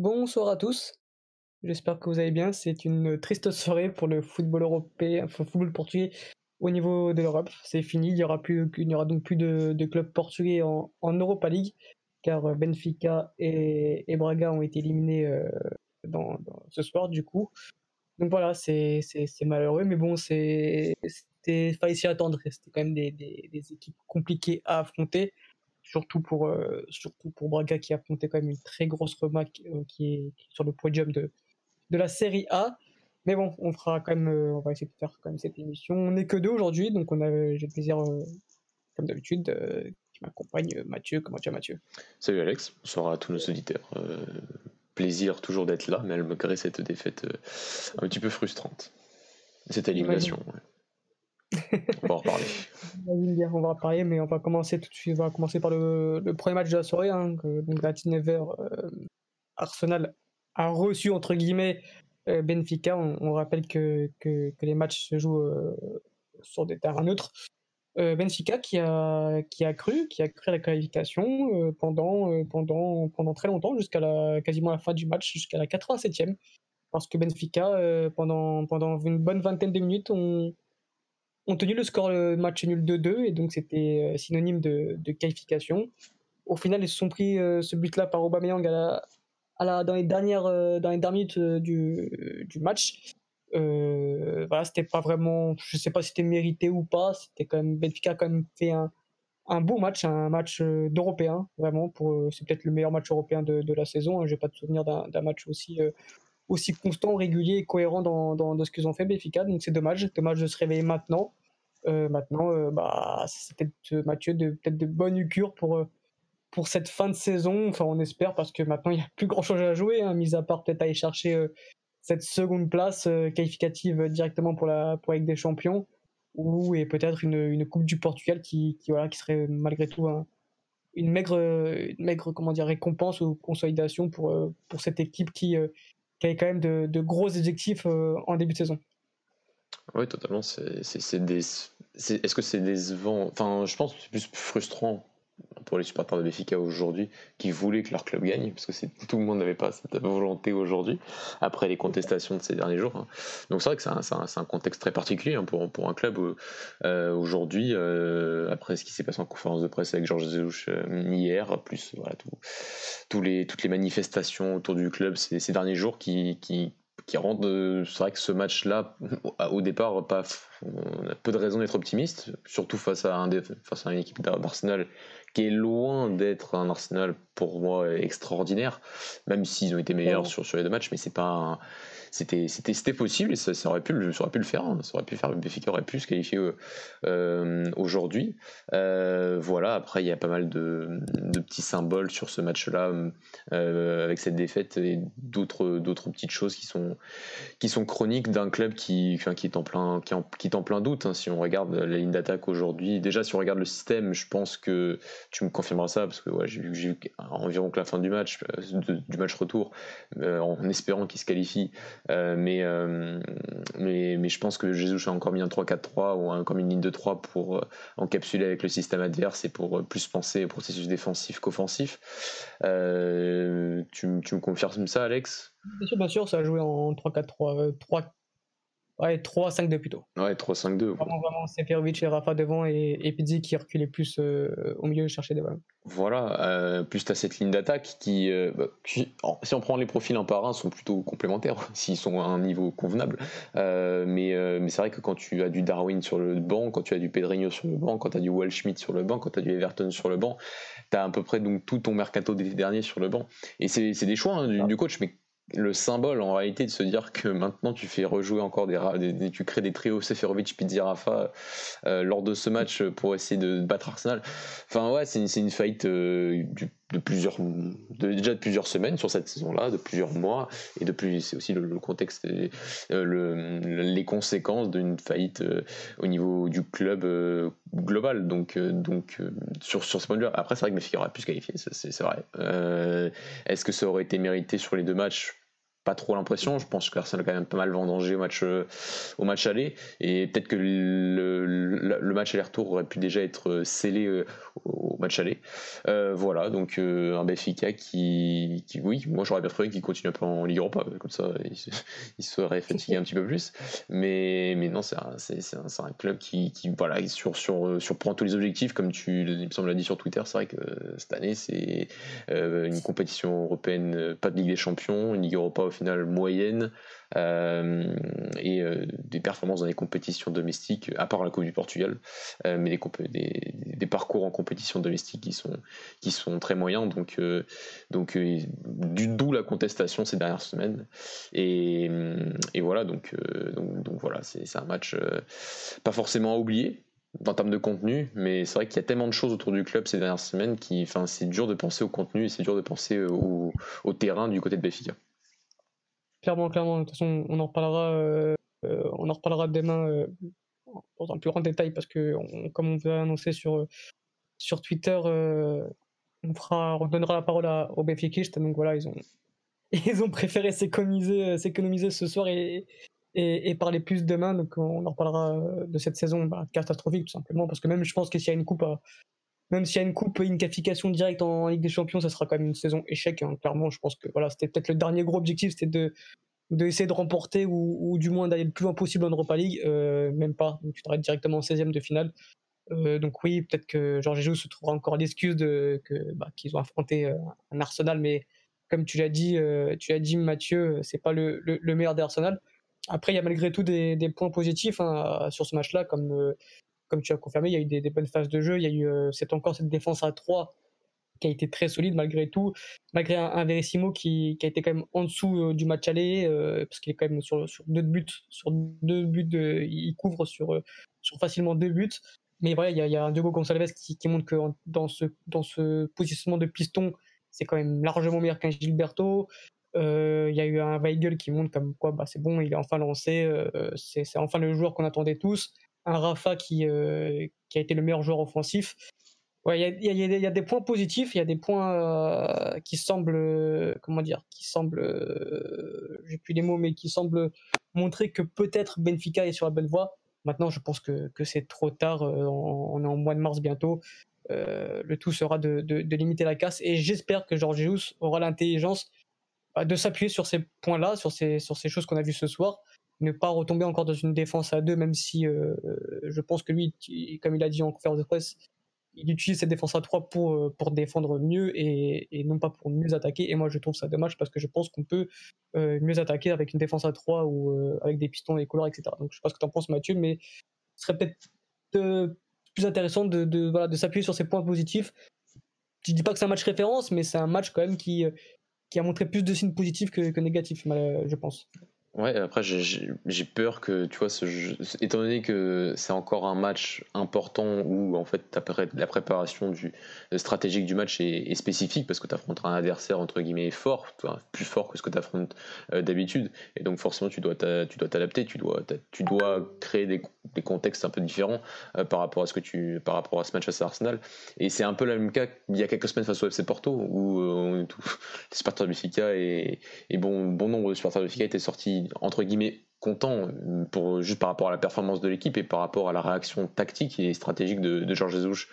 Bonsoir à tous. J'espère que vous allez bien. C'est une triste soirée pour le football européen, football portugais au niveau de l'Europe. C'est fini. Il n'y aura donc plus de, de clubs portugais en, Europa League, car Benfica et, Braga ont été éliminés euh, dans, ce soir du coup. Donc voilà, c'est malheureux, mais bon, c'est fallait s'y attendre. C'était quand même des, équipes compliquées à affronter surtout pour, euh, surtout pour Braga qui a affronté quand même une très grosse remarque euh, qui, est, sur le podium de, de la série A. Mais bon, on fera quand même, euh, on va essayer de faire quand même cette émission. On n'est que deux aujourd'hui, donc on a, j'ai le plaisir, comme d'habitude, qui m'accompagne Mathieu. Comment tu vas Mathieu? Salut Alex, bonsoir à tous nos auditeurs. plaisir toujours d'être là, malgré cette défaite un petit peu frustrante. Cette élimination. On va en reparler. on va en reparler, mais on va commencer tout de suite. On va commencer par le, premier match de la soirée. Hein, donc à 19h, euh, Arsenal a reçu entre guillemets euh, Benfica. On, rappelle que, que, que, les matchs se jouent euh, sur des terrains neutres. Benfica qui a, qui a cru, qui a cru la qualification pendant, pendant, pendant très longtemps, jusqu'à la, quasiment la fin du match, jusqu'à la 87e. Parce que Benfica, pendant, pendant une bonne vingtaine de minutes, on, ont tenu le score le match nul 2-2 et donc c'était euh, synonyme de, qualification. Au final, ils se sont pris euh, ce but-là par Aubameyang à la, dans les dernières euh, dans les dernières minutes du, match. Euh, voilà, c'était pas vraiment, je sais pas si c'était mérité ou pas. C'était quand même Benfica a quand même fait un, un beau match, un match d'européen vraiment. Pour c'est peut-être le meilleur match européen de, de la saison. Hein. J'ai pas de souvenir d'un match aussi aussi constant, régulier et cohérent dans, dans, ce qu'ils ont fait Benfica. Donc c'est dommage, dommage de se réveiller maintenant. Euh, maintenant, euh, bah, c'est peut-être euh, Mathieu de peut-être de bonne cure pour pour cette fin de saison. Enfin, on espère parce que maintenant il n'y a plus grand chose à jouer, hein, mis à part peut-être aller chercher cette seconde place qualificative directement pour la pour Ligue des Champions ou et peut-être une, une Coupe du Portugal qui, qui voilà qui serait malgré tout une maigre une maigre comment dire récompense ou consolidation pour pour cette équipe qui qui avait quand même de, de gros objectifs en début de saison. Oui, totalement. C'est des. Est-ce que c'est décevant Enfin, je pense que c'est plus frustrant pour les supporters de Béfica aujourd'hui qui voulaient que leur club gagne, parce que tout le monde n'avait pas cette volonté aujourd'hui, après les contestations de ces derniers jours. Hein. Donc c'est vrai que c'est un, un, contexte très particulier hein, pour, pour un club euh, aujourd'hui, euh, après ce qui s'est passé en conférence de presse avec Georges Zelouch euh, hier, plus voilà, tout, tous les, toutes les manifestations autour du club ces, ces derniers jours qui, qui, qui rendent. Euh, c'est vrai que ce match-là, au départ, pas, on a peu de raisons d'être optimiste, surtout face à, un, face à une équipe d'Arsenal qui est loin d'être un Arsenal pour moi extraordinaire, même s'ils ont été meilleurs sur, sur les deux matchs, mais c'est pas un, c'était c'était possible et ça, aurait pu ça aurait pu le faire hein. ça aurait pu faire Benfica aurait pu se qualifier euh, euh, aujourd'hui euh, voilà après il y a pas mal de, de petits symboles sur ce match là euh, avec cette défaite et d'autres d'autres petites choses qui sont qui sont chroniques d'un club qui qui est en plein qui, en, qui est en plein doute hein. si on regarde la ligne d'attaque aujourd'hui déjà si on regarde le système je pense que tu me confirmeras ça parce que ouais, j'ai vu, vu environ que la fin du match du match retour en espérant qu'il se qualifie euh, mais, euh, mais, mais je pense que Jesus a encore mis un 3-4-3 ou un, comme une ligne de 3 pour euh, encapsuler avec le système adverse et pour plus penser au processus défensif qu'offensif. tu, tu me confirmes ça, Alex? Bien sûr, bien sûr, ça a joué en 3-4-3. 3 Ouais, 3-5-2 plutôt. Ouais, 3-5-2. Vraiment, vraiment, Seferovic et Rafa devant et, et Pizzi qui reculait plus euh, au milieu chercher des ballons. Voilà, euh, plus tu as cette ligne d'attaque qui, euh, bah, qui, si on prend les profils un par un, sont plutôt complémentaires, s'ils sont à un niveau convenable. Mais mais c'est vrai que quand tu as du Darwin sur le banc, quand tu as du Pedrinho sur le banc, quand tu as du Waldschmidt sur le banc, quand tu as du Everton sur le banc, tu as à peu près donc, tout ton mercato d'été dernier sur le banc. Et c'est des choix hein, du, du coach, mais le symbole en réalité de se dire que maintenant tu fais rejouer encore des, tu crées des trios Seferovic Pizzi Rafa euh, lors de ce match pour essayer de battre Arsenal. Enfin ouais c'est une, une euh, de plusieurs déjà de plusieurs semaines sur cette saison là de plusieurs mois et depuis c'est aussi le, contexte et euh, le, les conséquences d'une faillite au niveau du club global. Donc donc sur, sur ce point de vue après c'est vrai que Méfica aurait pu se qualifier c'est vrai. Est-ce que ça aurait été mérité sur les deux matchs? Trop l'impression. Je pense que Arsenal a quand même pas mal vendangé au match, au match aller. Et peut-être que le, match aller-retour aurait pu déjà être scellé au match aller. voilà, donc un Benfica qui, qui oui, moi j'aurais bien préféré qu'il continue un peu en Ligue Europa. Comme ça, il, serait fatigué un petit peu plus. Mais, mais non, c'est un, un, un, club qui, voilà, sur, sur, surprend tous les objectifs. Comme tu il me semble l'a dit sur Twitter, c'est vrai que cette année, c'est une compétition européenne, pas de Ligue des Champions, une Ligue Europa au moyenne. Euh, et euh, des performances dans les compétitions domestiques, à part la Coupe du Portugal, euh, mais des, parcours en compétition domestique qui sont, qui sont très moyens. Donc, donc du d'où la contestation ces dernières semaines. Et, voilà, donc, donc, donc, voilà, c'est un match pas forcément à oublier, en termes de contenu, mais c'est vrai qu'il y a tellement de choses autour du club ces dernières semaines qui, enfin, c'est dur de penser au contenu et c'est dur de penser au, au, terrain du côté de Béfica. Clairement, clairement. De toute façon, on en reparlera, euh, on en reparlera demain euh, dans un plus grand détail parce que, comme on vous a sur, sur Twitter, euh, on, fera, on donnera la parole à, aux Béfiquistes. Donc voilà, ils ont, ils ont préféré s'économiser, ce soir et, et, parler plus demain. Donc on en reparlera de cette saison bah, catastrophique tout simplement parce que même je pense que s'il y a une coupe même s'il y a une coupe, une qualification directe en Ligue des Champions, ça sera quand même une saison échec. Hein. Clairement, je pense que voilà, c'était peut-être le dernier gros objectif, c'était de d'essayer de remporter ou, du moins d'aller le plus loin possible en Europa League. Euh, même pas, donc tu t'arrêtes directement en 16e de finale. Euh, donc oui, peut-être que Georges Jesus se trouvera encore l'excuse de bah, qu'ils ont affronté euh, un Arsenal, mais comme tu l'as dit, tu l'as dit Mathieu, c'est pas le, le, meilleur des Arsenal. Après, il y a malgré tout des, des points positifs hein, sur ce match-là, comme comme tu as confirmé, il y a eu des, bonnes phases de jeu. Il y a eu euh, encore cette défense à 3 qui a été très solide malgré tout, malgré un, Verissimo qui, a été quand même en dessous euh, du match aller, euh, parce qu'il est quand même sur, deux buts, sur deux buts, de, il couvre sur, sur facilement deux buts. Mais voilà, il y a, un Diogo Gonçalves qui, qui montre que dans ce, dans ce positionnement de piston, c'est quand même largement meilleur qu'un Gilberto. il y a eu un Weigel qui montre comme quoi bah, c'est bon, il est enfin lancé, c'est enfin le joueur qu'on attendait tous un Rafa qui, euh, qui a été le meilleur joueur offensif. Il y, a des points positifs, il y a des points euh, qui semblent, comment dire, qui semblent, euh, j'ai plus les mots, mais qui semblent montrer que peut-être Benfica est sur la bonne voie. Maintenant, je pense que, c'est trop tard. On, est en mois de mars bientôt. le tout sera de, limiter la casse et j'espère que Georges aura l'intelligence de s'appuyer sur ces points-là, sur ces choses qu'on a vues ce soir, ne pas retomber encore dans une défense à deux, même si euh, je pense que lui, comme il a dit en conférence de presse, il utilise cette défense à trois pour, euh, pour défendre mieux et, et, non pas pour mieux attaquer. Et moi, je trouve ça dommage parce que je pense qu'on peut euh, mieux attaquer avec une défense à trois ou avec des pistons et couleurs, etc. Donc, je sais pas ce que tu en penses, Mathieu, mais ce serait peut-être plus intéressant de, de, voilà, de s'appuyer sur ces points positifs. Je dis pas que c'est un match référence, mais c'est un match quand même qui, qui a montré plus de signes positifs que, que négatifs, je pense. Ouais, après j'ai peur que, tu vois, étant donné que c'est encore un match important où en fait la préparation du, stratégique du match est, spécifique parce que tu affrontes un adversaire entre guillemets fort, plus fort que ce que tu affrontes euh, d'habitude, et donc forcément tu dois t'adapter, tu dois, tu dois créer des, des, contextes un peu différents euh, par rapport à ce que tu, par rapport à ce match à Arsenal. Et c'est un peu le même cas il y a quelques semaines face au FC Porto où euh, tout, les supporters de Benfica et, bon, bon nombre de supporters de Benfica étaient sortis entre guillemets content pour juste par rapport à la performance de l'équipe et par rapport à la réaction tactique et stratégique de, Georges Jesus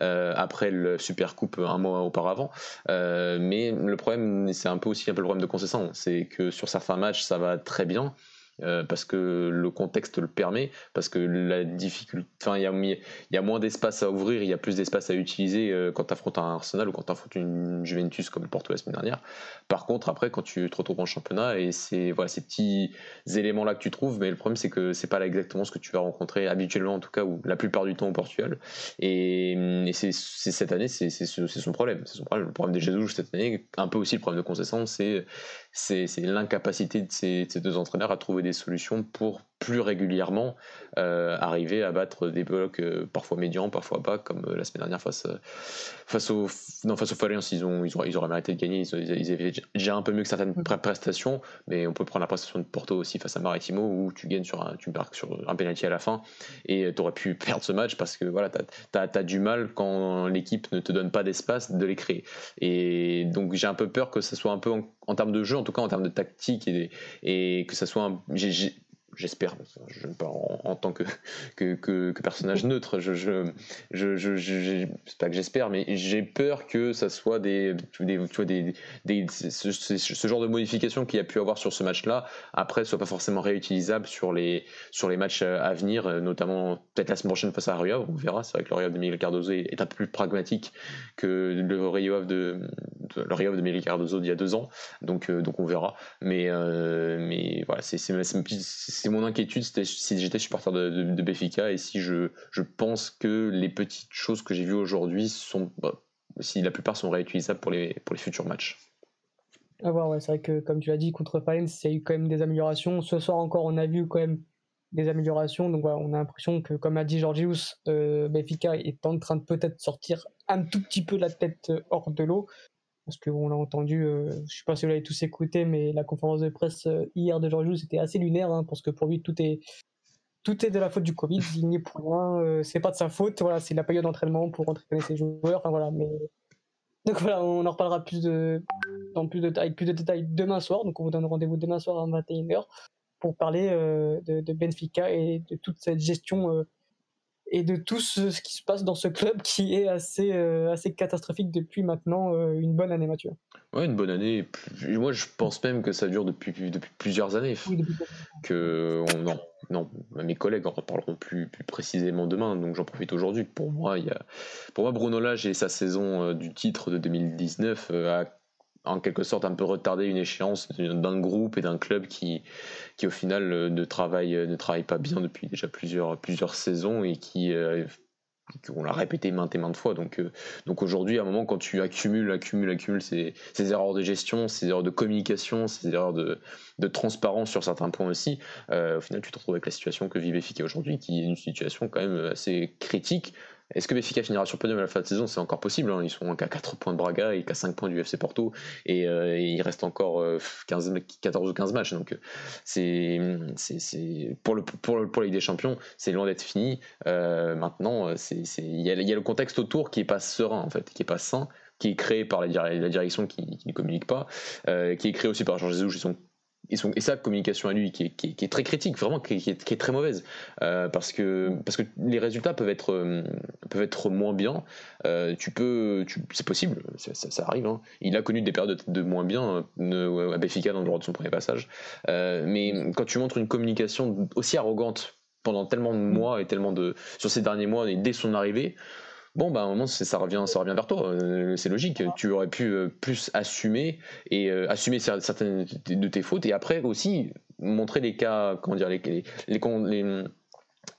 euh, après le Super Coupe un mois auparavant. Euh, mais le problème, c'est un peu aussi un peu le problème de concession, c'est que sur certains matchs ça va très bien euh, parce que le contexte le permet, parce que la difficulté, enfin il y, a, moins d'espace à ouvrir, il y a plus d'espace à utiliser euh, quand tu affrontes un Arsenal ou quand tu affrontes une Juventus comme Porto la semaine dernière. Par contre, après, quand tu te retrouves en championnat, et c'est voilà, ces petits éléments-là que tu trouves, mais le problème c'est que c'est pas exactement ce que tu vas rencontrer habituellement, en tout cas, ou la plupart du temps au Portugal. Et, c'est cette année, c'est son problème. C'est son problème. Le problème des Jesus cette année, un peu aussi le problème de concession, c'est l'incapacité de ces, deux entraîneurs à trouver des solutions pour plus régulièrement arriver à battre des blocs parfois médians, parfois pas, comme la semaine dernière face, face au non face aux ils ont, ils, ont, ils auraient mérité de gagner, ils, avaient déjà un peu mieux que certaines prestations, mais on peut prendre la prestation de Porto aussi face à Maritimo où tu gagnes sur un, tu marques sur un penalty à la fin et tu aurais pu perdre ce match parce que voilà, tu as, du mal quand l'équipe ne te donne pas d'espace de les créer. Et donc j'ai un peu peur que ce soit un peu en, termes de jeu, en tout cas en termes de tactique et, et que ça soit un, j'espère, je ne parle en, tant que, que, que, personnage neutre, je, je, je, je c'est pas que j'espère, mais j'ai peur que ça soit des, des, tu vois, des, des ce, ce, genre de modification qu'il y a pu avoir sur ce match-là, après, soit pas forcément réutilisable sur les, sur les matchs à venir, notamment peut-être la semaine prochaine face à Rio, on verra, c'est vrai que le Rio de Miguel Cardozo est un peu plus pragmatique que le Rio de, le Rio de Miguel Cardozo d'il y a deux ans, donc, euh, donc on verra, mais, euh, mais voilà, c'est c'est mon inquiétude si j'étais supporter de, de, Béfica et si je, je, pense que les petites choses que j'ai vues aujourd'hui sont, bah, si la plupart sont réutilisables pour les, pour les futurs matchs. À voir, ouais, c'est vrai que comme tu l'as dit, contre Fines, il y a eu quand même des améliorations. Ce soir encore, on a vu quand même des améliorations. Donc voilà, on a l'impression que, comme a dit Georgius, euh, Benfica est en train de peut-être sortir un tout petit peu la tête hors de l'eau parce qu'on l'a entendu, euh, je ne sais pas si vous l'avez tous écouté, mais la conférence de presse euh, hier de Georges c'était assez lunaire, hein, parce que pour lui, tout est, tout est de la faute du Covid, il n'y est pour rien, euh, c'est pas de sa faute, voilà, c'est la période d'entraînement pour entraîner ses joueurs, enfin voilà, mais... Donc voilà, on en reparlera plus de, dans plus de, avec plus de détails demain soir, donc on vous donne rendez-vous demain soir à 21h pour parler de, de, Benfica et de toute cette gestion et de tout ce, qui se passe dans ce club qui est assez, euh, assez catastrophique depuis maintenant euh, une bonne année, Mathieu. Ouais, une bonne année. Moi, je pense même que ça dure depuis, depuis plusieurs années. que non, non, mes collègues en reparleront plus, plus précisément demain, donc j'en profite aujourd'hui. Pour moi, il y a, pour moi, Bruno Lage et sa saison euh, du titre de 2019 a en quelque sorte un peu retardé une échéance d'un groupe et d'un club qui, qui au final euh, ne travaille, euh, ne travaille pas bien depuis déjà plusieurs, plusieurs saisons et qui, euh, on l'a répété maintes et maintes fois. Donc, donc aujourd'hui, à un moment, quand tu accumules, accumules, accumules ces, ces, erreurs de gestion, ces erreurs de communication, ces erreurs de, de transparence sur certains points aussi, au final, tu te retrouves avec la situation que vit Béfica aujourd'hui, qui est une situation quand même assez critique est-ce que Benfica finira podium à la fin de saison? C'est encore possible. Hein. Ils sont qu'à 4 points de Braga et qu'à 5 points du FC Porto. Et, euh, il reste encore 15, euh, 14 ou 15 matchs. Donc, euh, c'est, c'est, pour, le, pour, le, pour la Ligue des Champions, c'est loin d'être fini. maintenant, c'est, il, y a, le contexte autour qui est pas serein, en fait, qui est pas sain qui est créé par la, direction qui, ne communique pas, qui est créé aussi par Jean Jesus et son et, son, et sa communication à lui qui est, qui est, très critique, vraiment qui est, qui est très mauvaise, euh, parce que parce que les résultats peuvent être euh, peuvent être moins bien. Euh, tu peux, c'est possible, ça, arrive. Hein. Il a connu des périodes de, moins bien à Béfica dans le droit de son premier passage, mais quand tu montres une communication aussi arrogante pendant tellement de mois et tellement de sur ces derniers mois et dès son arrivée bon bah à un moment ça revient ça revient vers toi euh, c'est logique tu aurais pu euh, plus assumer et euh, assumer certaines de tes fautes et après aussi montrer les cas comment dire les, les, les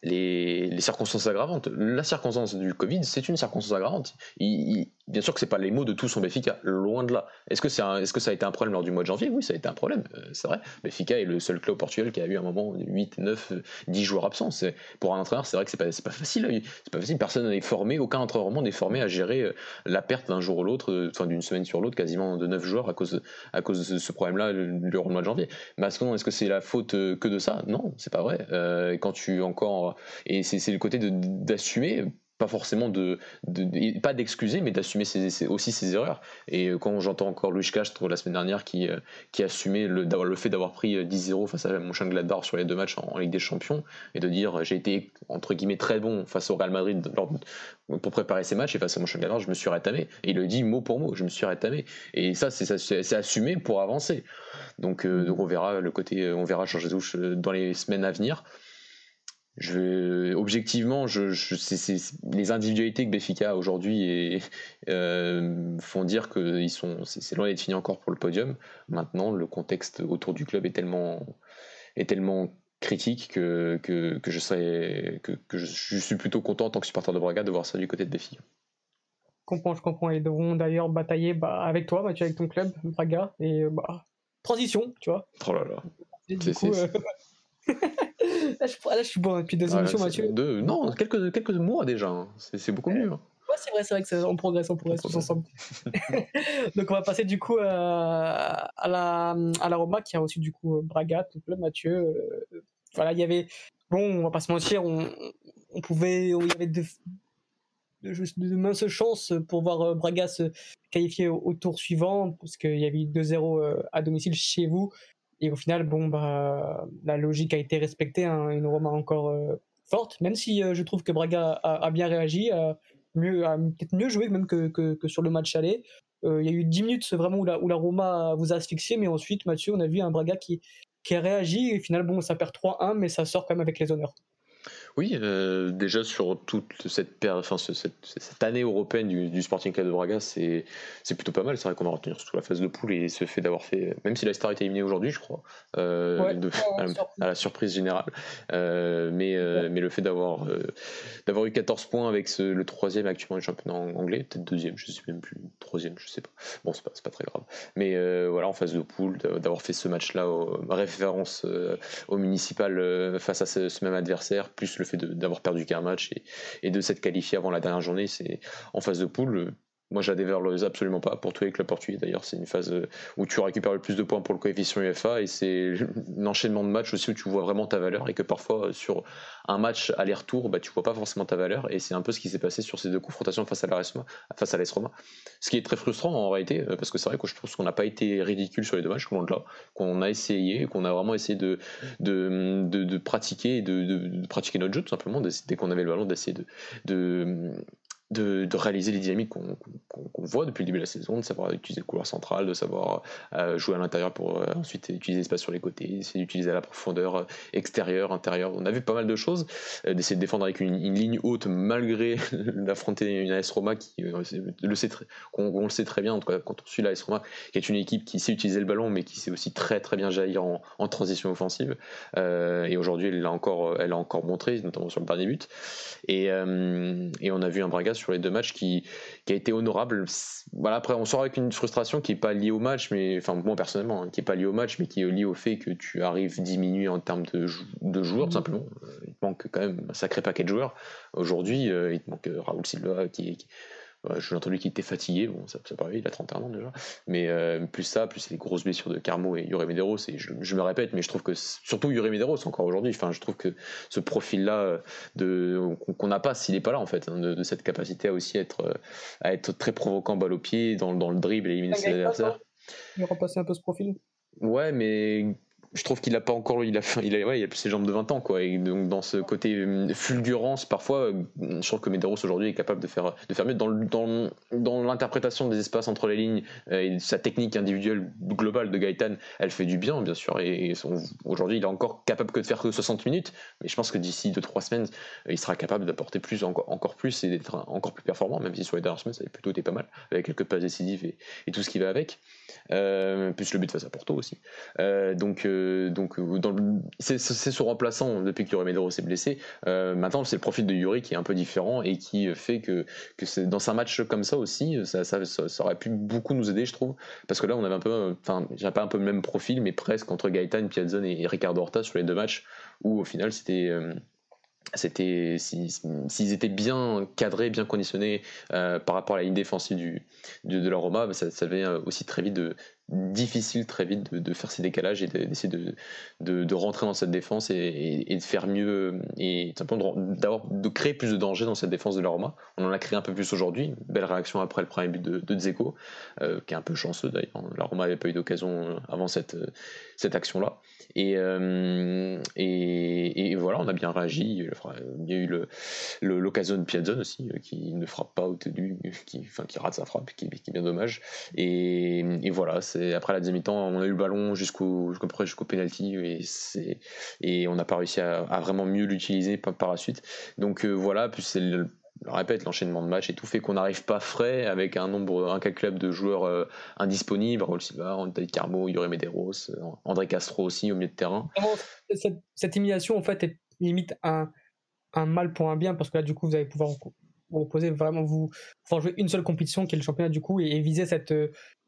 les, circonstances aggravantes. La circonstance du Covid, c'est une circonstance aggravante. Bien sûr que c'est pas les mots de tous son Béfica, loin de là. Est-ce que, c'est est-ce que ça a été un problème lors du mois de janvier? Oui, ça a été un problème, euh, c'est vrai. Béfica est le seul club au Portugal qui a eu un moment 8, 9, 10 joueurs absents. pour un entraîneur, c'est vrai que c'est pas, pas facile. C'est pas facile. Personne n'est formé, aucun entraîneur n'est formé à gérer euh, la perte d'un jour ou l'autre, euh, enfin d'une semaine sur l'autre, quasiment de 9 joueurs à cause, à cause de ce problème-là durant le mois de janvier. Mais est-ce que c'est la faute que de ça? Non, c'est pas vrai. quand tu encore et c'est le côté d'assumer pas forcément de, pas d'excuser mais d'assumer aussi ses erreurs. Et euh, quand j'entends encore Louis Castro la semaine dernière qui euh, qui assumait le, le fait d'avoir pris 10-0 euh, face à Mönchengladbach sur les deux matchs en, Ligue des Champions et de dire j'ai été entre guillemets très bon face au Real Madrid pour préparer ces matchs et face à Mönchengladbach je me suis rétamé. Et il le dit mot pour mot je me suis rétamé. Et ça c'est assumé pour avancer. Donc, donc on verra le côté on verra changer de dans les semaines à venir je, objectivement, je, je c'est, les individualités que Béfica aujourd'hui euh, font dire que c'est, loin d'être fini encore pour le podium. Maintenant, le contexte autour du club est tellement, est tellement critique que, que, que je serais, que, que, je, suis plutôt content en tant que supporter de Braga de voir ça du côté de Béfica. Je comprends, je comprends. Ils devront d'ailleurs batailler bah, avec toi, Mathieu, avec ton club, Braga, et bah, transition, tu vois. Oh là là. du euh, là, je, suis bon depuis deux émissions, Mathieu. non, quelques, quelques mois déjà. Hein. C'est beaucoup mieux. Ouais, c'est vrai, c'est vrai que on progresse, on progresse tous ensemble. donc on va passer du coup euh, à la à la Roma qui a reçu du coup Braga, tout le Mathieu. Euh, voilà, il y avait bon, on va pas se mentir, on, on pouvait, il y avait de, de, minces chances pour voir euh, Braga se qualifier au, tour suivant parce qu'il y avait eu 2-0 à domicile chez vous. Et au final, bon, bah, la logique a été respectée, hein, une Roma encore forte, même si je trouve que Braga a, a bien réagi, mieux, peut-être mieux joué même que, que, sur le match aller. Euh, il y a eu 10 minutes vraiment où la, où la Roma vous a asphyxié, mais ensuite, Mathieu, on a vu un Braga qui, qui a réagi. Et finalement, bon, ça perd 3-1, mais ça sort quand même avec les honneurs. Oui, euh, déjà sur toute cette, enfin, cette, cette année européenne du, Sporting Club de Braga, c'est plutôt pas mal. C'est vrai qu'on va retenir surtout la phase de poule et ce fait d'avoir fait, même si la Star était éliminée aujourd'hui, je crois, euh, à, la surprise générale. Euh, mais, mais le fait d'avoir d'avoir eu 14 points avec le troisième actuellement du championnat anglais, peut-être deuxième, je sais même plus, troisième, je sais pas. Bon, c'est pas, pas très grave. Mais voilà, en phase de poule, d'avoir fait ce match-là, référence au municipal face à ce, ce, même adversaire, plus le fait d'avoir perdu qu'un match et, de s'être qualifié avant la dernière journée, c'est en phase de poule. Moi, je la dévalorise absolument pas pour tous les clubs portugais. D'ailleurs, c'est une phase euh, où tu récupères le plus de points pour le coefficient UEFA et c'est un enchaînement de matchs aussi où tu vois vraiment ta valeur et que parfois, sur un match aller-retour, bah, tu vois pas forcément ta valeur et c'est un peu ce qui s'est passé sur ces deux confrontations face à la Roma. Ce qui est très frustrant en réalité euh, parce que c'est vrai que je trouve qu'on n'a pas été ridicule sur les deux matchs, qu'on a essayé, qu'on a vraiment essayé de, de, de, pratiquer, de, de, pratiquer notre jeu tout simplement, dès qu'on avait le ballon, d'essayer de, de, de, réaliser les dynamiques qu'on voit depuis le début de la saison, de savoir utiliser le couloir central, de savoir euh, jouer à l'intérieur pour euh, ensuite utiliser l'espace sur les côtés, essayer d'utiliser la profondeur euh, extérieure, intérieure. On a vu pas mal de choses, d'essayer de défendre avec une, ligne haute malgré d'affronter une AS Roma qui le sait on, le sait très bien, en tout cas quand on suit l'AS Roma, qui est une équipe qui sait utiliser le ballon mais qui sait aussi très très bien jaillir en, transition offensive. et aujourd'hui elle l'a encore, a encore montré, notamment sur le dernier but. Et, et on a vu un Braga sur les deux matchs qui, qui a été honorable. Voilà, après, on sort avec une frustration qui n'est pas liée au match, mais enfin, moi personnellement, hein, qui n'est pas liée au match, mais qui est liée au fait que tu arrives diminué en termes de, de joueurs, tout mmh. simplement. Euh, il te manque quand même un sacré paquet de joueurs. Aujourd'hui, euh, il te manque euh, Raoul Silva qui, qui j'ai entendu qu'il était fatigué, bon, ça, ça paraît, il a 31 ans déjà. Mais euh, plus ça, plus les grosses blessures de Carmo et Yuri Medeiros, et je, me répète, mais je trouve que surtout Yuri Medeiros encore aujourd'hui, enfin, je trouve que ce profil-là euh, qu'on n'a pas s'il n'est pas là en fait, hein, de, cette capacité à aussi être, à être très provoquant balle au pied, dans, dans le dribble et éliminer ses adversaires. Il a remplacé un peu ce profil. Ouais, mais je trouve qu'il a pas encore il a il a ouais, il a plus ses jambes de 20 ans quoi. Et donc dans ce côté hum, fulgurance parfois hum, je trouve que Medeiros aujourd'hui est capable de faire de faire mieux. Dans l'interprétation des espaces entre les lignes euh, et sa technique individuelle globale de Gaëtan elle fait du bien bien sûr. Et, aujourd'hui il est encore capable que de faire que 60 minutes. Mais je pense que d'ici 2 3 semaines euh, il sera capable d'apporter plus encore, plus et d'être encore plus performant même si sur les dernières semaines ça avait plutôt été pas mal avec quelques passes décisives et, tout ce qui va avec. Euh, plus le but face à Porto aussi. Donc euh, c'est son remplaçant depuis que Yuri Medeiros s'est blessé. Euh, maintenant, c'est le profil de Yuri qui est un peu différent et qui fait que, dans un match comme ça aussi, ça, aurait pu beaucoup nous aider, je trouve. Parce que là, on avait un peu, enfin, j'ai pas un peu le même profil, mais presque entre Gaëtan, Piazzone et Ricardo Horta sur les deux matchs où au final, c'était. Euh, c'était s'ils étaient bien cadrés, bien conditionnés par rapport à la ligne défensive du, de, de Roma, ça, ça avait aussi très vite de, difficile très vite de, faire ces décalages et d'essayer de, de, rentrer dans cette défense et, de faire mieux et simplement d'avoir de créer plus de danger dans cette défense de la Roma. On en a créé un peu plus aujourd'hui. Belle réaction après le premier but de, de Dzeko, euh, qui est un peu chanceux d'ailleurs. La Roma n'avait pas eu d'occasion euh, avant cette, cette action-là. Et, euh, et, voilà, on a bien réagi. Il y a eu l'occasion de Piazzone aussi, qui ne frappe pas au début, qui, enfin, qui rate sa frappe, qui, qui est bien dommage. Et, et voilà, après la deuxième mi-temps, on a eu le ballon jusqu'au jusqu'au jusqu'au penalty et c'est et on n'a pas réussi à, vraiment mieux l'utiliser par, la suite. Donc euh, voilà, plus c'est le, répète l'enchaînement de matchs et tout fait qu'on n'arrive pas frais avec un nombre incalculable de joueurs euh, indisponibles, Raul Silva, Anthony Carmo, Yuri Medeiros, euh, André Castro aussi au milieu de terrain. Cette, cette élimination en fait est limite un, un mal pour un bien parce que là du coup vous allez pouvoir vous reposer vraiment vous pouvoir jouer une seule compétition qui est le championnat du coup et, viser cette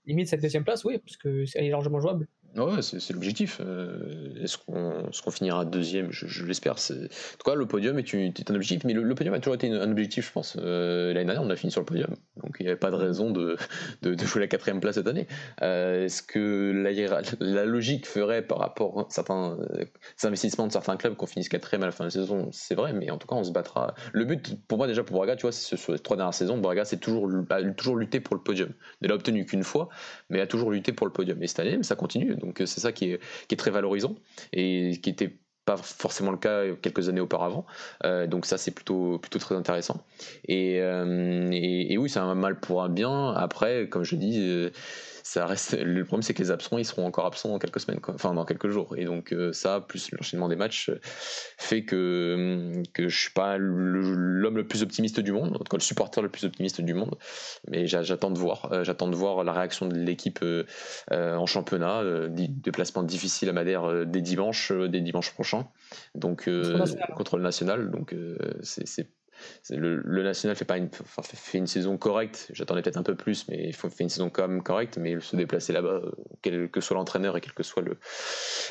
limite cette deuxième place, oui, parce que c'est largement jouable. Ouais, c'est l'objectif. Euh, est-ce qu'on finira deuxième? Je, l'espère. En tout cas, le podium est, un objectif, mais le, podium a toujours été un objectif, je pense. Euh, l'année dernière, on a fini sur le podium, donc il n'y avait pas de raison de, jouer la quatrième place cette année. Euh, est-ce que la, logique ferait par rapport à certains investissements de certains clubs qu'on finisse quatrième à la fin de la saison? C'est vrai, mais en tout cas, on se battra. Le but, pour moi, déjà pour Braga, tu vois, sur les trois dernières saisons, Braga, c'est toujours, toujours lutter pour le podium. Il n'a obtenu qu'une fois, mais a toujours lutté pour le podium. Et cette année, ça continue. Donc c'est ça qui est, qui est très valorisant et qui était pas forcément le cas quelques années auparavant. Euh, donc ça c'est plutôt plutôt très intéressant. Et, euh, et, et oui c'est un mal pour un bien. Après comme je dis euh, ça reste. Le problème, c'est que les absents, ils seront encore absents dans quelques semaines, enfin dans quelques jours. Et donc euh, ça, plus l'enchaînement des matchs, euh, fait que que je suis pas l'homme le, plus optimiste du monde, en tout cas le supporter le plus optimiste du monde. Mais j'attends de voir, euh, j'attends de voir la réaction de l'équipe en championnat, déplacement difficile à Madère dès dimanche, des dimanches prochains, donc contre le national. Donc c'est le, national fait pas une, saison correcte. J'attendais peut-être un peu plus, mais il fait une saison quand même correcte. Mais se déplacer là-bas, quel que soit l'entraîneur et quel que soit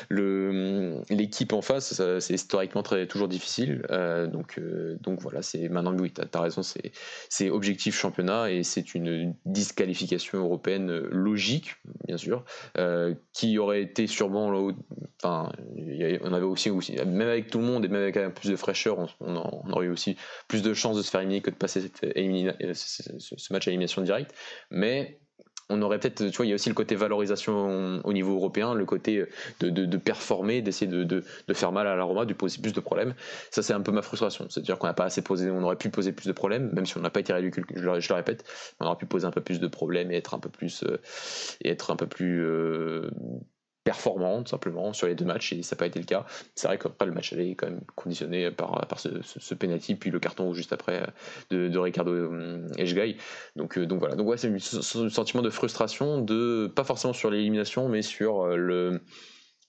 l'équipe en face, c'est historiquement très toujours difficile. Euh, donc euh, donc voilà, c'est maintenant oui, tu as, raison, c'est objectif championnat et c'est une disqualification européenne logique, bien sûr, euh, qui aurait été sûrement enfin on avait aussi, aussi même avec tout le monde et même avec un plus de fraîcheur, on, on aurait eu aussi plus de chances de se faire éliminer que de passer euh, ce match à élimination directe. Mais on aurait peut-être, tu vois, il y a aussi le côté valorisation au niveau européen, le côté de, performer, d'essayer de, de, faire mal à la Roma, de poser plus de problèmes. Ça, c'est un peu ma frustration. C'est-à-dire qu'on n'a pas assez posé, on aurait pu poser plus de problèmes, même si on n'a pas été ridicule, je le, je le, répète, on aurait pu poser un peu plus de problèmes et être un peu plus, euh, et être un peu plus euh, performant tout simplement sur les deux matchs et ça n'a pas été le cas. C'est vrai qu'après le match allait quand même conditionné par, par ce, ce, penalty puis le carton juste après de, de Ricardo Eshgai. Donc, euh, donc voilà, donc ouais, c'est un sentiment de frustration de pas forcément sur l'élimination mais sur euh, le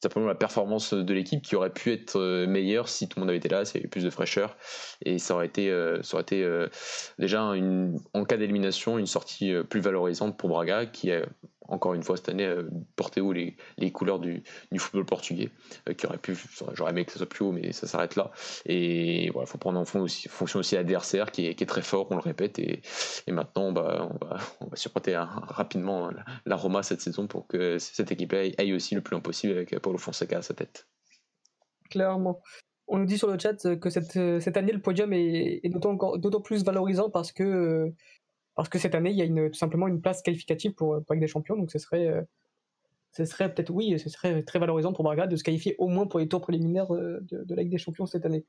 simplement la performance de l'équipe qui aurait pu être euh, meilleure si tout le monde avait été là, s'il y avait plus de fraîcheur et ça aurait été, ça aurait été déjà en cas d'élimination une sortie plus valorisante pour Braga qui est encore une fois cette année euh, porter haut les, les couleurs du, du, football portugais euh, qui aurait pu j'aurais aimé que ça soit plus haut mais ça s'arrête là. Et voilà faut prendre en fonction aussi, fonction aussi l'adversaire qui est, qui est très fort on le répète. Et, et maintenant bah, on va on va supporter rapidement la, Roma cette saison pour que cette équipe aille, aussi le plus loin possible avec Paulo Fonseca à sa tête. Clairement. On nous dit sur le chat que cette, cette année le podium est, est d'autant plus valorisant parce que parce que cette année, il y a une, tout simplement une place qualificative pour, pour Ligue des Champions, donc ce serait, euh, ce serait peut-être, oui, ce serait très valorisant pour Braga de se qualifier au moins pour les tours préliminaires euh, de, de la Ligue des Champions cette année.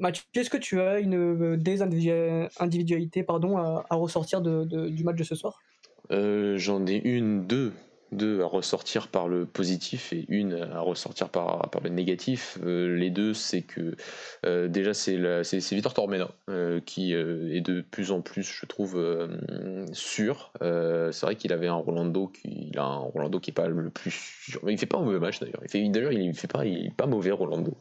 Mathieu, est-ce que tu as une euh, des individualités pardon, à, ressortir du match de ce soir? J'en ai une, deux deux à ressortir par le positif et une à ressortir par, par le négatif. Euh, les deux, c'est que euh, déjà c'est Victor Tormena euh, qui est de plus en plus, je trouve, sûr. c'est vrai qu'il avait un Rolando qui il a un Rolando qui est pas le plus sûr, mais il fait pas un mauvais match d'ailleurs. D'ailleurs il fait pas il est pas mauvais Rolando.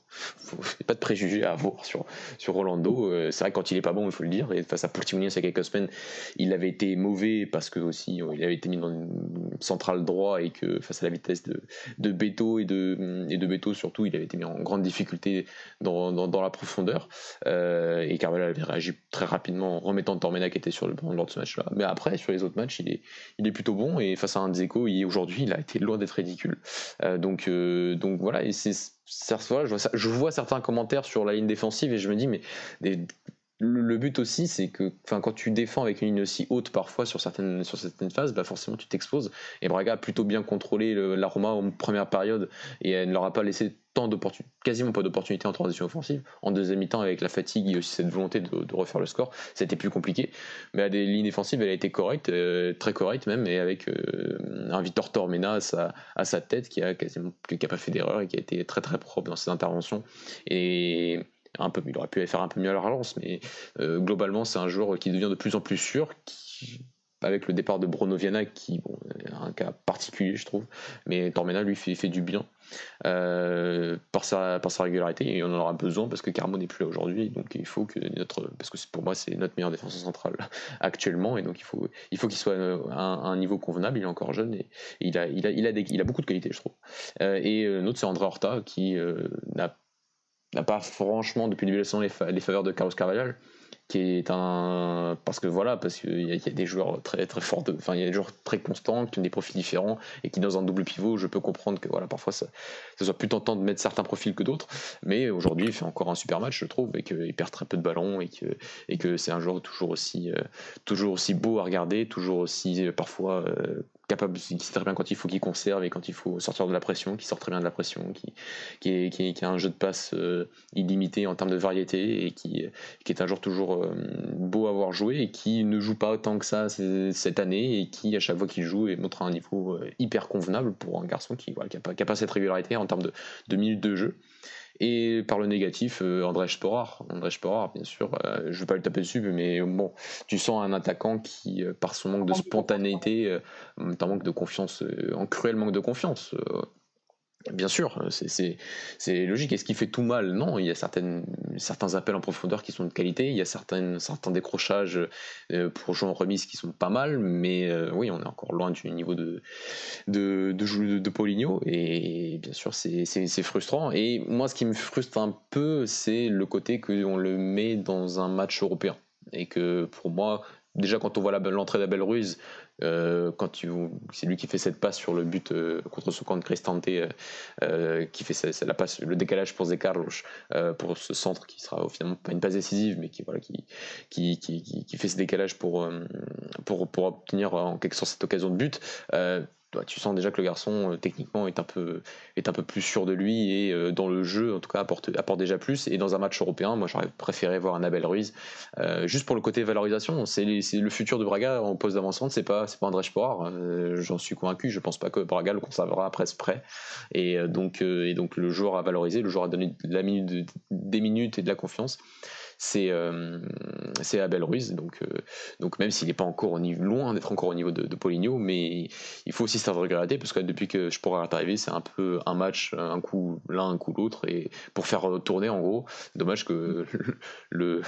Pas de préjugés à avoir sur sur Rolando. c'est vrai quand il est pas bon, il faut le dire. Et face à Portimonense il y a quelques semaines, il avait été mauvais parce que aussi il avait été mis dans une centrale droite et que face à la vitesse de, de Beto et de, et de Beto surtout, il avait été mis en grande difficulté dans, dans, la profondeur. Euh, et Carvalho avait réagi très rapidement en remettant Tormena qui était sur le banc lors de ce match-là. Mais après, sur les autres matchs, il est, il est plutôt bon et face à un Dzeko, aujourd'hui, il a été loin d'être ridicule. Euh, donc, euh, donc voilà, et c'est je vois, je vois certains commentaires sur la ligne défensive et je me dis, mais des, le but aussi, c'est que quand tu défends avec une ligne aussi haute parfois sur certaines, sur certaines phases, bah forcément tu t'exposes. Et Braga a plutôt bien contrôlé la Roma en première période et elle ne leur a pas laissé tant quasiment pas d'opportunités en transition offensive. En deuxième mi-temps, avec la fatigue et aussi cette volonté de, refaire le score, été plus compliqué. Mais à des lignes défensives, elle a été correcte, euh, très correcte même, et avec euh, un Victor Tormena à sa, à sa tête qui a quasiment qui a pas fait d'erreur et qui a été très très propre dans ses interventions. Et un peu, il aurait pu faire un peu mieux à la relance, mais euh, globalement, c'est un joueur qui devient de plus en plus sûr, avec le départ de Bruno Viana, qui bon, est un cas particulier, je trouve, mais Tormena lui fait, du bien euh, par, sa, par sa régularité et on en aura besoin parce que Carmo n'est plus là aujourd'hui, donc il faut que notre, parce que pour moi c'est notre meilleur défenseur central actuellement et donc il faut il faut qu'il soit à un, niveau convenable. Il est encore jeune et, il a il a il a, il a beaucoup de qualités, je trouve. Euh, et l'autre c'est André Horta qui n'a n'a pas franchement depuis le début de la saison les, faveurs de Carlos Carvalhal qui est un parce que voilà parce qu'il y, a des joueurs très très forts enfin il y a des joueurs très constants qui ont des profils différents et qui dans un double pivot je peux comprendre que voilà parfois ça, ça soit plus tentant de mettre certains profils que d'autres. Mais aujourd'hui il fait encore un super match je trouve et qu'il perd très peu de ballons et que et que c'est un joueur toujours aussi euh, toujours aussi beau à regarder toujours aussi euh, parfois euh, capable, qui sait très bien quand il faut qu'il conserve et quand il faut sortir de la pression, qui sort très bien de la pression, qui, qui, est, qui, a un jeu de passe euh, illimité en termes de variété et qui, qui est un joueur toujours euh, beau à voir jouer et qui ne joue pas autant que ça cette année et qui, à chaque fois qu'il joue, montre un niveau euh, hyper convenable pour un garçon qui n'a voilà, pas, pas, cette régularité en termes de, de minutes de jeu. Et par le négatif, euh, André Sporar. André Sporar, bien sûr, euh, je ne veux pas le taper dessus, mais bon, tu sens un attaquant qui, euh, par son manque de spontanéité, un manque de confiance, un cruel manque de confiance, Bien sûr, c'est logique. Est-ce qu'il fait tout mal? Non, il y a certains appels en profondeur qui sont de qualité, il y a certains, décrochages euh, pour jouer en remise qui sont pas mal, mais euh, oui, on est encore loin du niveau de, de, de, de, Paulinho, et bien sûr, c'est frustrant. Et moi, ce qui me frustre un peu, c'est le côté qu'on le met dans un match européen. Et que pour moi, déjà quand on voit l'entrée d'Abel Ruiz, euh, quand c'est lui qui fait cette passe sur le but euh, contre camp de Cristante, euh, qui fait la passe, le décalage pour Zecarlos, pour ce centre qui sera finalement pas une passe décisive, mais qui fait ce décalage pour pour obtenir en quelque sorte cette occasion de but tu sens déjà que le garçon euh, techniquement est un peu est un peu plus sûr de lui et euh, dans le jeu en tout cas apporte apporte déjà plus. Et dans un match européen moi j'aurais préféré voir un Abel Ruiz. Euh, juste pour le côté valorisation c'est le futur de Braga en poste d'avancement c'est pas c'est pas André Spoir j'en suis convaincu. Je pense pas que Braga le conservera après ce prêt. Et donc et donc le joueur a valorisé le joueur a donné des minutes et de la confiance c'est euh, c'est Abel Ruiz. Donc, euh, donc même s'il n'est pas encore au niveau, loin d'être encore au niveau de, de Poligno, mais il faut aussi se regretter parce que depuis que je pourrais arriver, c'est un peu un match, un coup l'un, un coup l'autre, et pour faire tourner en gros. Dommage que le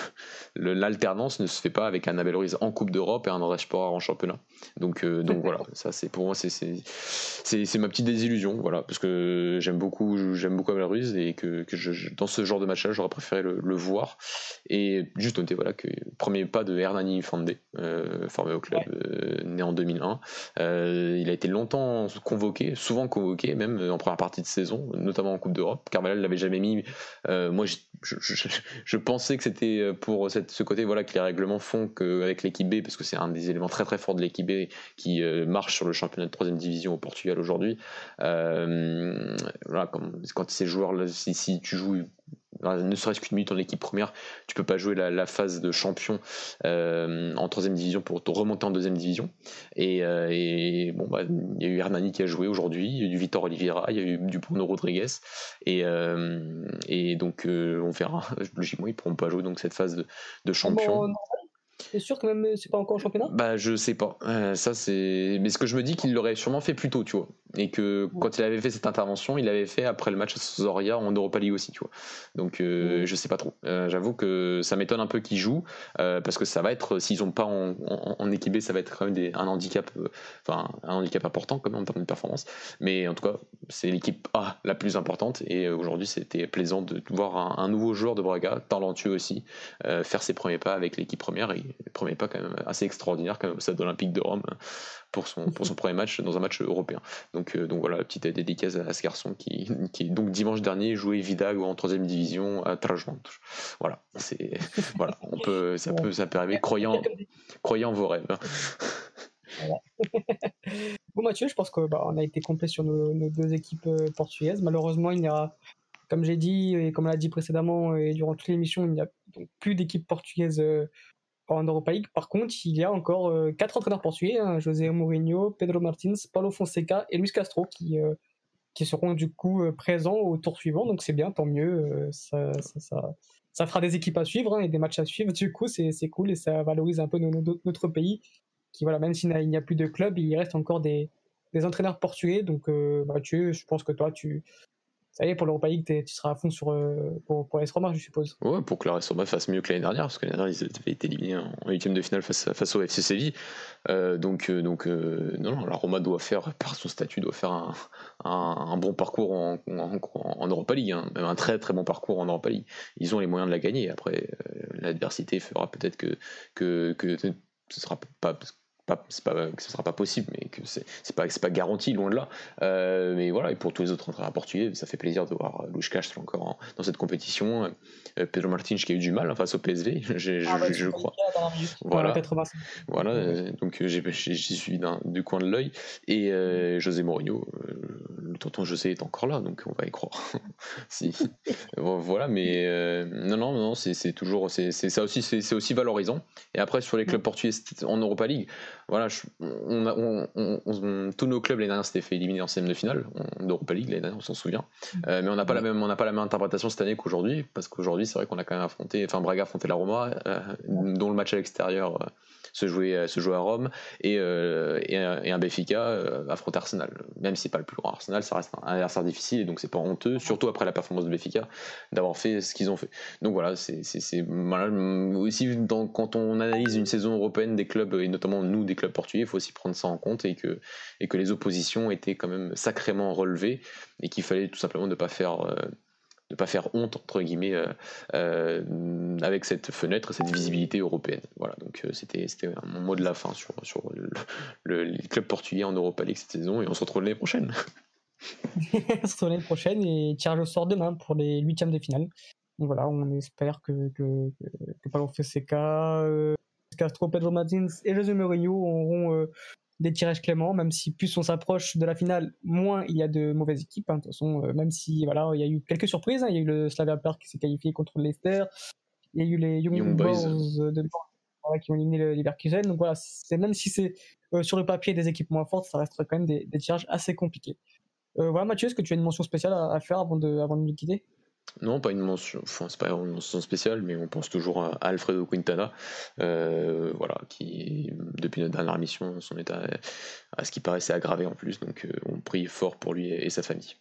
l'alternance ne se fait pas avec un Abel Ruiz en Coupe d'Europe et un André Sport en championnat. Donc, euh, donc voilà, ça c'est pour moi c'est c'est ma petite désillusion, voilà, parce que j'aime beaucoup j'aime beaucoup Abel Ruiz et que, que je, dans ce genre de match-là, j'aurais préféré le, le voir. Et juste noter voilà, que premier pas de Hernani Fande, euh, formé au club, euh, né en 2001. Euh, il a été longtemps convoqué, souvent convoqué, même en première partie de saison, notamment en Coupe d'Europe. Carvalhal l'avait jamais mis. moi, je, je, pensais que c'était pour cette, ce côté voilà, que les règlements font qu'avec l'équipe B, parce que c'est un des éléments très très forts de l'équipe B qui marche sur le championnat de troisième division au Portugal aujourd'hui. voilà, quand ces joueurs-là, si, si tu joues ne serait-ce qu'une minute en équipe première, tu peux pas jouer la, phase de champion euh, en troisième division pour te remonter en deuxième division. Et, euh, bon, bah, il y a eu Hernani qui a joué aujourd'hui, il y a eu du Vitor Oliveira, il y a eu du Bruno Rodriguez, et, euh, et donc on verra. Logiquement, ils pourront pas jouer donc cette phase de, de champion. C'est sûr que même c'est pas encore en championnat? Bah je sais pas. ça c'est. Mais ce que je me dis qu'il l'aurait sûrement fait plus tôt, tu vois et que quand il avait fait cette intervention, il l'avait fait après le match à Zoria en Europa League aussi, tu vois. Donc euh, je sais pas trop. Euh, j'avoue que ça m'étonne un peu qu'ils jouent euh, parce que ça va être, s'ils ont pas en, en, équipé, ça va être quand même des, un handicap, enfin un handicap important quand même en termes de performance. Mais en tout cas, c'est l'équipe A la plus importante et aujourd'hui c'était plaisant de voir un, nouveau joueur de Braga, talentueux aussi, faire ses premiers pas avec l'équipe première et les premiers pas quand même assez extraordinaires comme ça d'Olympique de Rome pour son, pour son premier match dans un match européen. Donc, euh, donc voilà, petite dédicace à, ce garçon qui, qui donc dimanche dernier jouait Vidago en troisième division à Trajant. Voilà, voilà, on peut, ça peut, ça peut arriver. Croyant, croyant vos rêves. bon Mathieu, je pense qu'on bah, a été complet sur nos, deux équipes euh, portugaises. Malheureusement, il n'y aura, comme j'ai dit et comme on l'a dit précédemment et durant toute l'émission, il n'y a plus d'équipe portugaise euh, en Europa. Par contre, il y a encore euh, quatre entraîneurs portugais hein, José Mourinho, Pedro Martins, Paulo Fonseca et Luis Castro qui, euh, seront du coup euh, présents au tour suivant. Donc c'est bien, tant mieux. Ça, ça, ça, fera des équipes à suivre hein, et des matchs à suivre. Du coup, c'est cool et ça valorise un peu notre pays qui voilà, même s'il n'y a, plus de club, il reste encore des, entraîneurs portugais. Donc, Mathieu, je pense que toi, tu, ça y est, pour l'Europa League, tu seras à fond sur, euh, pour, pour Roma, je suppose. Ouais, pour que la Roma fasse mieux que l'année dernière, parce que l'année dernière, ils avaient été éliminés en huitième de finale face, au FC Séville. Euh, donc, euh, donc non, non, la Roma doit faire, par son statut, doit faire un, bon parcours en, en, Europa League, hein. même un très très bon parcours en Europa League. Ils ont les moyens de la gagner. Après, l'adversité fera peut-être que, que, que ce sera pas pas, pas, que ce sera pas possible, mais que c'est pas, pas garanti, loin de là. Euh, mais voilà, et pour tous les autres entraîneurs portugais, ça fait plaisir de voir Luis Castro encore dans cette compétition. Euh, Pedro Martins qui a eu du mal hein, face au PSV, ah bah, je crois. Voilà, voilà euh, donc j'ai suivi du coin de l'œil. Et José Mourinho, le tonton José est encore là, donc on va y croire. si. voilà, mais non, non, non, c'est toujours, c'est ça aussi, c'est aussi valorisant. Et après, sur les clubs portugais en Europa League, voilà, on, tous nos clubs l'année dernière s'étaient fait éliminer en scène de finale en Europa League l'année dernière, on s'en souvient. Mm. Euh, mais on n'a pas la même, on n'a pas la même interprétation cette année qu'aujourd'hui, parce qu'aujourd'hui c'est vrai qu'on a quand même affronté, enfin Braga a affronté la Roma, euh, dont le match à l'extérieur euh, se jouait, euh, se jouait à Rome et, euh, et, un Benfica euh, affronte Arsenal. Même si c'est pas le plus grand Arsenal, ça reste un adversaire difficile et donc c'est pas honteux, surtout après la performance de Benfica, d'avoir fait ce qu'ils ont fait. Donc voilà, c'est aussi dans, quand on analyse une saison européenne des clubs et notamment nous des clubs portugais, il faut aussi prendre ça en compte et que, et que les oppositions étaient quand même sacrément relevées et qu'il fallait tout simplement ne pas faire ne pas faire honte entre guillemets euh, euh, avec cette fenêtre, cette visibilité européenne. Voilà, donc euh, c'était mon mot de la fin sur sur le, les clubs portugais en Europa League cette saison et on se retrouve l'année prochaine. on se retrouve l'annene prochaine et tirage au sort demain pour les huitièmes de finale. Donc voilà, on espère que que, que, Paulo Castro, Pedro Martins et José Mourinho auront des tirages cléments, même si plus on s'approche de la finale, moins il y a de mauvaises équipes. Hein. De toute façon, euh, même si voilà, il y a eu quelques surprises, hein. il y a eu le Slavia Prague qui s'est qualifié contre Leicester, il y a eu les Young, Boys, de qui ont éliminé le Leverkusen. Donc voilà, c'est même si c'est euh, sur le papier des équipes moins fortes, ça reste quand même des, des tirages assez compliqués. Euh, voilà, Mathieu, est-ce que tu as une mention spéciale à, faire avant de, avant de nous quitter? Non, pas une mention, enfin c'est pas une mention spéciale, mais on pense toujours à Alfredo Quintana, euh, voilà, qui depuis notre dernière mission, son état à ce qui paraissait aggravé en plus, donc euh, on prie fort pour lui et sa famille.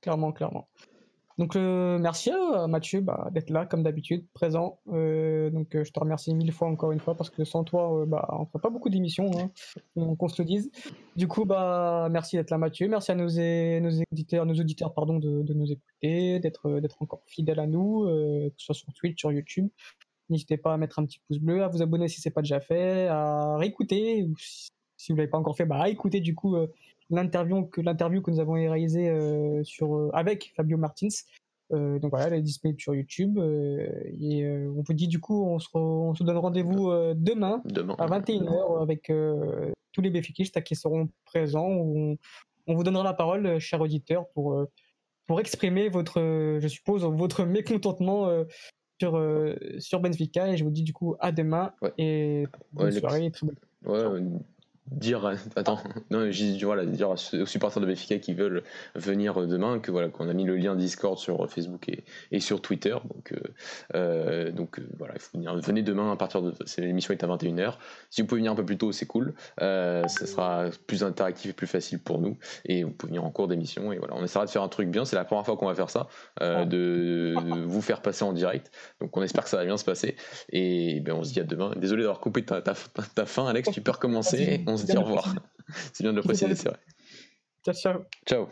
Clairement, clairement. Donc euh, merci à Mathieu bah, d'être là comme d'habitude, présent. Euh, donc euh, je te remercie mille fois encore une fois parce que sans toi, bah, on ferait pas beaucoup d'émissions, hein, qu'on se le dise. Du coup, bah merci d'être là Mathieu, merci à nos, nos éditeurs, nos auditeurs pardon de, nous écouter, d'être encore fidèles à nous, que ce soit sur Twitch, sur YouTube. N'hésitez pas à mettre un petit pouce bleu, à vous abonner si c'est pas déjà fait, à réécouter ou si vous l'avez pas encore fait, bah à écouter du coup l'interview que l'interview que nous avons réalisée euh, sur euh, avec Fabio Martins. Euh, donc voilà, elle est disponible sur YouTube. et on vous dit du coup, on se, on se donne rendez-vous demain, demain, à 21h avec tous les béfikistes qui seront présents. On, on, vous donnera la parole, cher auditeur, pour, pour exprimer votre, je suppose, votre mécontentement sur, sur Benfica. Et je vous dis du coup à demain et bonne soirée. Dire attends non voilà dire aux supporters de Benfica qui veulent venir demain que voilà qu'on a mis le lien Discord sur Facebook et, et sur Twitter. Donc euh, euh donc euh, voilà il faut venir venez demain à partir de l'émission est à 21h si vous pouvez venir un peu plus tôt c'est cool. Euh, ça sera plus interactif et plus facile pour nous. Et vous pouvez venir en cours d'émission et voilà. On essaiera de faire un truc bien. C'est la première fois qu'on va faire ça euh, de, vous faire passer en direct. Donc on espère que ça va bien se passer. Et ben on se dit à demain. Désolé d'avoir coupé ta, ta, ta, fin Alex. Tu peux recommencer on se dit au revoir. C'est bien de le préciser, c'est vrai. Ciao, ciao. Ciao.